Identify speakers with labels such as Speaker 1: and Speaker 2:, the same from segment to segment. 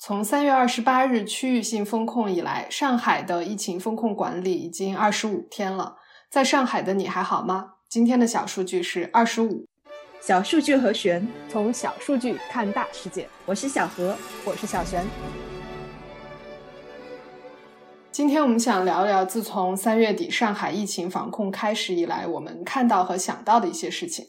Speaker 1: 从三月二十八日区域性封控以来，上海的疫情封控管理已经二十五天了。在上海的你还好吗？今天的小数据是二十五。
Speaker 2: 小数据和玄，
Speaker 3: 从小数据看大世界。
Speaker 2: 我是小何，
Speaker 3: 我是小玄。
Speaker 1: 今天我们想聊聊，自从三月底上海疫情防控开始以来，我们看到和想到的一些事情。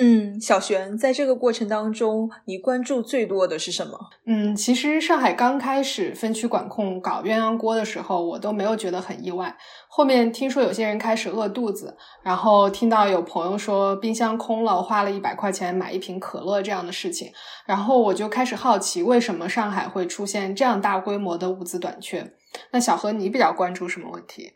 Speaker 2: 嗯，小璇，在这个过程当中，你关注最多的是什么？
Speaker 1: 嗯，其实上海刚开始分区管控搞鸳鸯锅的时候，我都没有觉得很意外。后面听说有些人开始饿肚子，然后听到有朋友说冰箱空了，花了一百块钱买一瓶可乐这样的事情，然后我就开始好奇，为什么上海会出现这样大规模的物资短缺？那小何，你比较关注什么问题？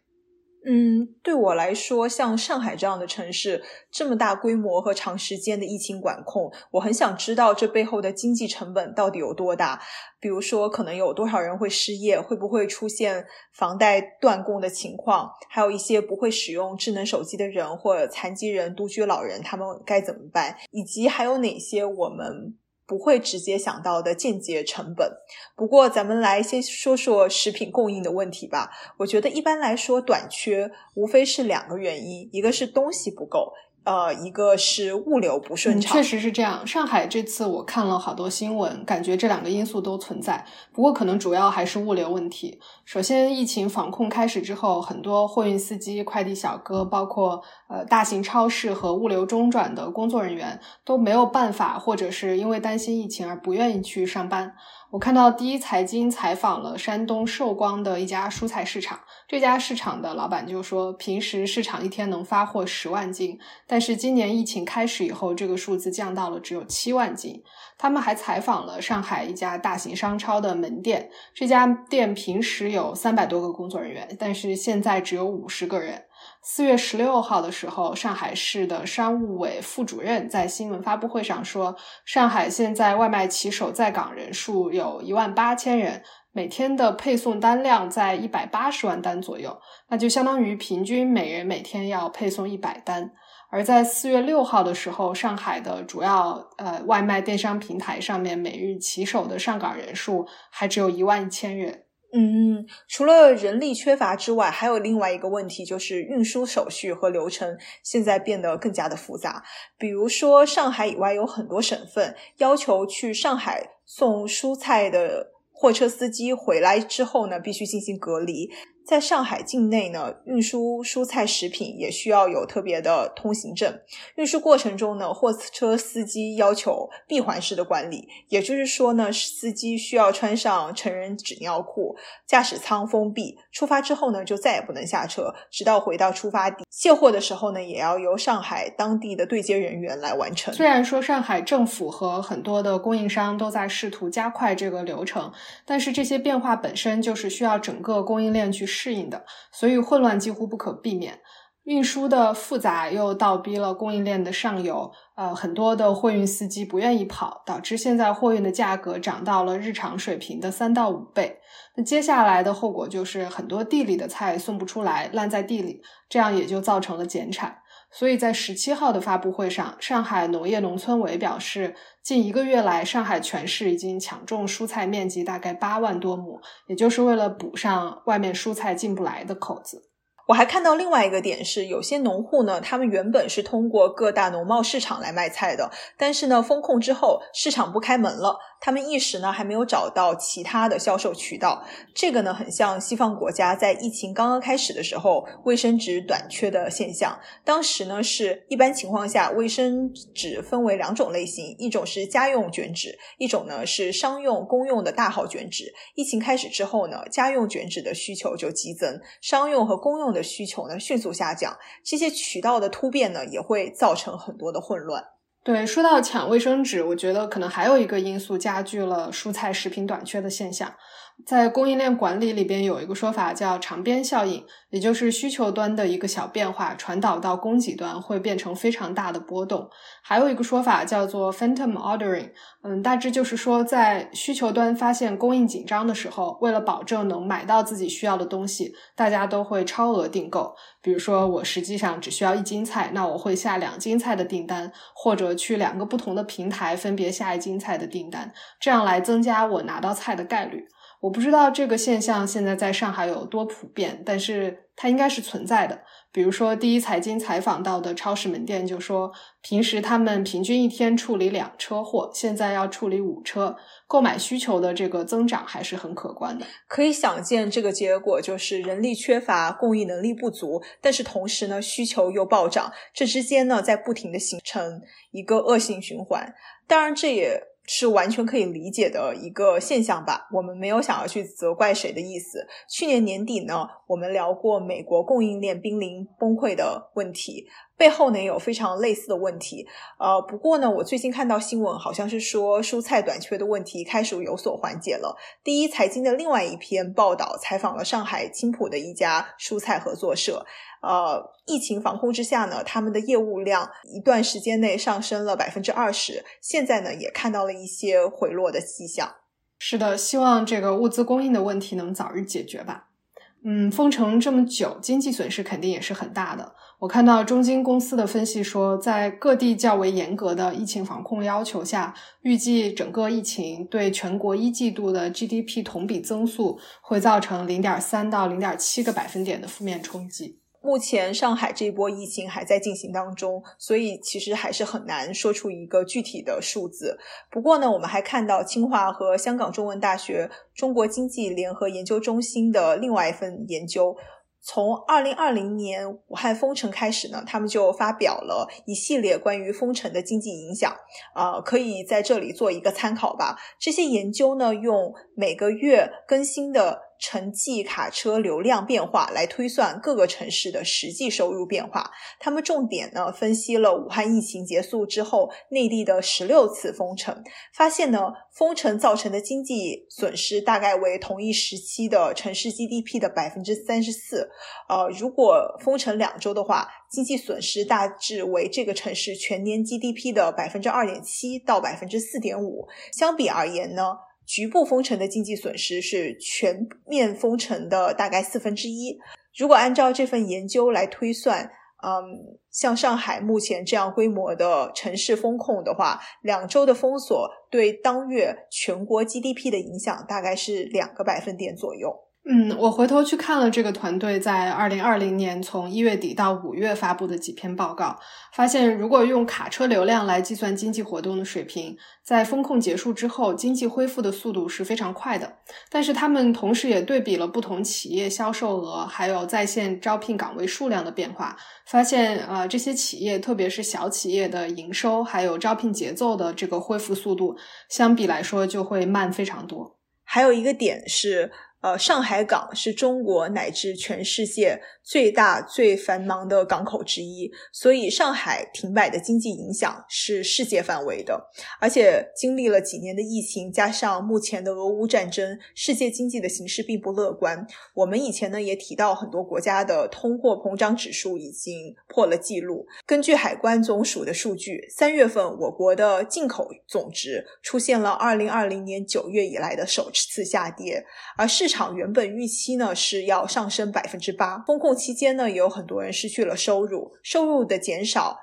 Speaker 2: 嗯，对我来说，像上海这样的城市，这么大规模和长时间的疫情管控，我很想知道这背后的经济成本到底有多大。比如说，可能有多少人会失业，会不会出现房贷断供的情况？还有一些不会使用智能手机的人，或残疾人、独居老人，他们该怎么办？以及还有哪些我们？不会直接想到的间接成本。不过，咱们来先说说食品供应的问题吧。我觉得一般来说，短缺无非是两个原因，一个是东西不够。呃，一个是物流不顺畅，
Speaker 1: 确实是这样。上海这次我看了好多新闻，感觉这两个因素都存在。不过可能主要还是物流问题。首先，疫情防控开始之后，很多货运司机、快递小哥，包括呃大型超市和物流中转的工作人员都没有办法，或者是因为担心疫情而不愿意去上班。我看到第一财经采访了山东寿光的一家蔬菜市场，这家市场的老板就说，平时市场一天能发货十万斤，但是今年疫情开始以后，这个数字降到了只有七万斤。他们还采访了上海一家大型商超的门店，这家店平时有三百多个工作人员，但是现在只有五十个人。四月十六号的时候，上海市的商务委副主任在新闻发布会上说，上海现在外卖骑手在岗人数有一万八千人，每天的配送单量在一百八十万单左右，那就相当于平均每人每天要配送一百单。而在四月六号的时候，上海的主要呃外卖电商平台上面每日骑手的上岗人数还只有一万一千人。
Speaker 2: 嗯，除了人力缺乏之外，还有另外一个问题，就是运输手续和流程现在变得更加的复杂。比如说，上海以外有很多省份要求去上海送蔬菜的货车司机回来之后呢，必须进行隔离。在上海境内呢，运输蔬菜食品也需要有特别的通行证。运输过程中呢，货车司机要求闭环式的管理，也就是说呢，司机需要穿上成人纸尿裤，驾驶舱封闭。出发之后呢，就再也不能下车，直到回到出发地。卸货的时候呢，也要由上海当地的对接人员来完成。
Speaker 1: 虽然说上海政府和很多的供应商都在试图加快这个流程，但是这些变化本身就是需要整个供应链去。适应的，所以混乱几乎不可避免。运输的复杂又倒逼了供应链的上游，呃，很多的货运司机不愿意跑，导致现在货运的价格涨到了日常水平的三到五倍。那接下来的后果就是很多地里的菜送不出来，烂在地里，这样也就造成了减产。所以在十七号的发布会上，上海农业农村委表示，近一个月来，上海全市已经抢种蔬菜面积大概八万多亩，也就是为了补上外面蔬菜进不来的口子。
Speaker 2: 我还看到另外一个点是，有些农户呢，他们原本是通过各大农贸市场来卖菜的，但是呢，封控之后，市场不开门了。他们一时呢还没有找到其他的销售渠道，这个呢很像西方国家在疫情刚刚开始的时候卫生纸短缺的现象。当时呢是一般情况下卫生纸分为两种类型，一种是家用卷纸，一种呢是商用公用的大号卷纸。疫情开始之后呢，家用卷纸的需求就激增，商用和公用的需求呢迅速下降。这些渠道的突变呢也会造成很多的混乱。
Speaker 1: 对，说到抢卫生纸，我觉得可能还有一个因素加剧了蔬菜食品短缺的现象。在供应链管理里边有一个说法叫长边效应，也就是需求端的一个小变化传导到供给端会变成非常大的波动。还有一个说法叫做 phantom ordering，嗯，大致就是说在需求端发现供应紧张的时候，为了保证能买到自己需要的东西，大家都会超额订购。比如说我实际上只需要一斤菜，那我会下两斤菜的订单，或者去两个不同的平台分别下一斤菜的订单，这样来增加我拿到菜的概率。我不知道这个现象现在在上海有多普遍，但是它应该是存在的。比如说，第一财经采访到的超市门店就说，平时他们平均一天处理两车货，现在要处理五车，购买需求的这个增长还是很可观的。
Speaker 2: 可以想见，这个结果就是人力缺乏，供应能力不足，但是同时呢，需求又暴涨，这之间呢，在不停的形成一个恶性循环。当然，这也。是完全可以理解的一个现象吧，我们没有想要去责怪谁的意思。去年年底呢，我们聊过美国供应链濒临崩溃的问题。背后呢有非常类似的问题，呃，不过呢，我最近看到新闻，好像是说蔬菜短缺的问题开始有所缓解了。第一财经的另外一篇报道采访了上海青浦的一家蔬菜合作社，呃，疫情防控之下呢，他们的业务量一段时间内上升了百分之二十，现在呢也看到了一些回落的迹象。
Speaker 1: 是的，希望这个物资供应的问题能早日解决吧。嗯，封城这么久，经济损失肯定也是很大的。我看到中金公司的分析说，在各地较为严格的疫情防控要求下，预计整个疫情对全国一季度的 GDP 同比增速会造成零点三到零点七个百分点的负面冲击。
Speaker 2: 目前上海这一波疫情还在进行当中，所以其实还是很难说出一个具体的数字。不过呢，我们还看到清华和香港中文大学中国经济联合研究中心的另外一份研究。从二零二零年武汉封城开始呢，他们就发表了一系列关于封城的经济影响，啊，可以在这里做一个参考吧。这些研究呢，用每个月更新的。城际卡车流量变化来推算各个城市的实际收入变化。他们重点呢分析了武汉疫情结束之后内地的十六次封城，发现呢封城造成的经济损失大概为同一时期的城市 GDP 的百分之三十四。呃，如果封城两周的话，经济损失大致为这个城市全年 GDP 的百分之二点七到百分之四点五。相比而言呢？局部封城的经济损失是全面封城的大概四分之一。如果按照这份研究来推算，嗯，像上海目前这样规模的城市封控的话，两周的封锁对当月全国 GDP 的影响大概是两个百分点左右。
Speaker 1: 嗯，我回头去看了这个团队在二零二零年从一月底到五月发布的几篇报告，发现如果用卡车流量来计算经济活动的水平，在风控结束之后，经济恢复的速度是非常快的。但是他们同时也对比了不同企业销售额，还有在线招聘岗位数量的变化，发现呃这些企业，特别是小企业的营收还有招聘节奏的这个恢复速度，相比来说就会慢非常多。
Speaker 2: 还有一个点是。呃，上海港是中国乃至全世界最大最繁忙的港口之一，所以上海停摆的经济影响是世界范围的。而且经历了几年的疫情，加上目前的俄乌战争，世界经济的形势并不乐观。我们以前呢也提到，很多国家的通货膨胀指数已经破了纪录。根据海关总署的数据，三月份我国的进口总值出现了二零二零年九月以来的首次下跌，而市场原本预期呢是要上升百分之八，封控期间呢也有很多人失去了收入，收入的减少，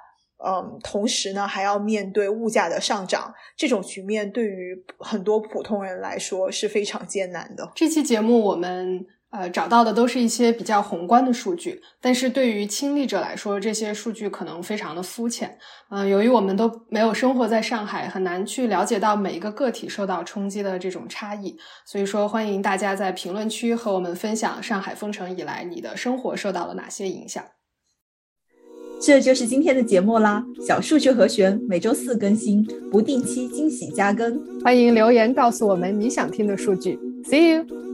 Speaker 2: 嗯，同时呢还要面对物价的上涨，这种局面对于很多普通人来说是非常艰难的。
Speaker 1: 这期节目我们。呃，找到的都是一些比较宏观的数据，但是对于亲历者来说，这些数据可能非常的肤浅。嗯，由于我们都没有生活在上海，很难去了解到每一个个体受到冲击的这种差异。所以说，欢迎大家在评论区和我们分享上海封城以来你的生活受到了哪些影响。
Speaker 3: 这就是今天的节目啦，小数据和弦每周四更新，不定期惊喜加更，欢迎留言告诉我们你想听的数据。See you。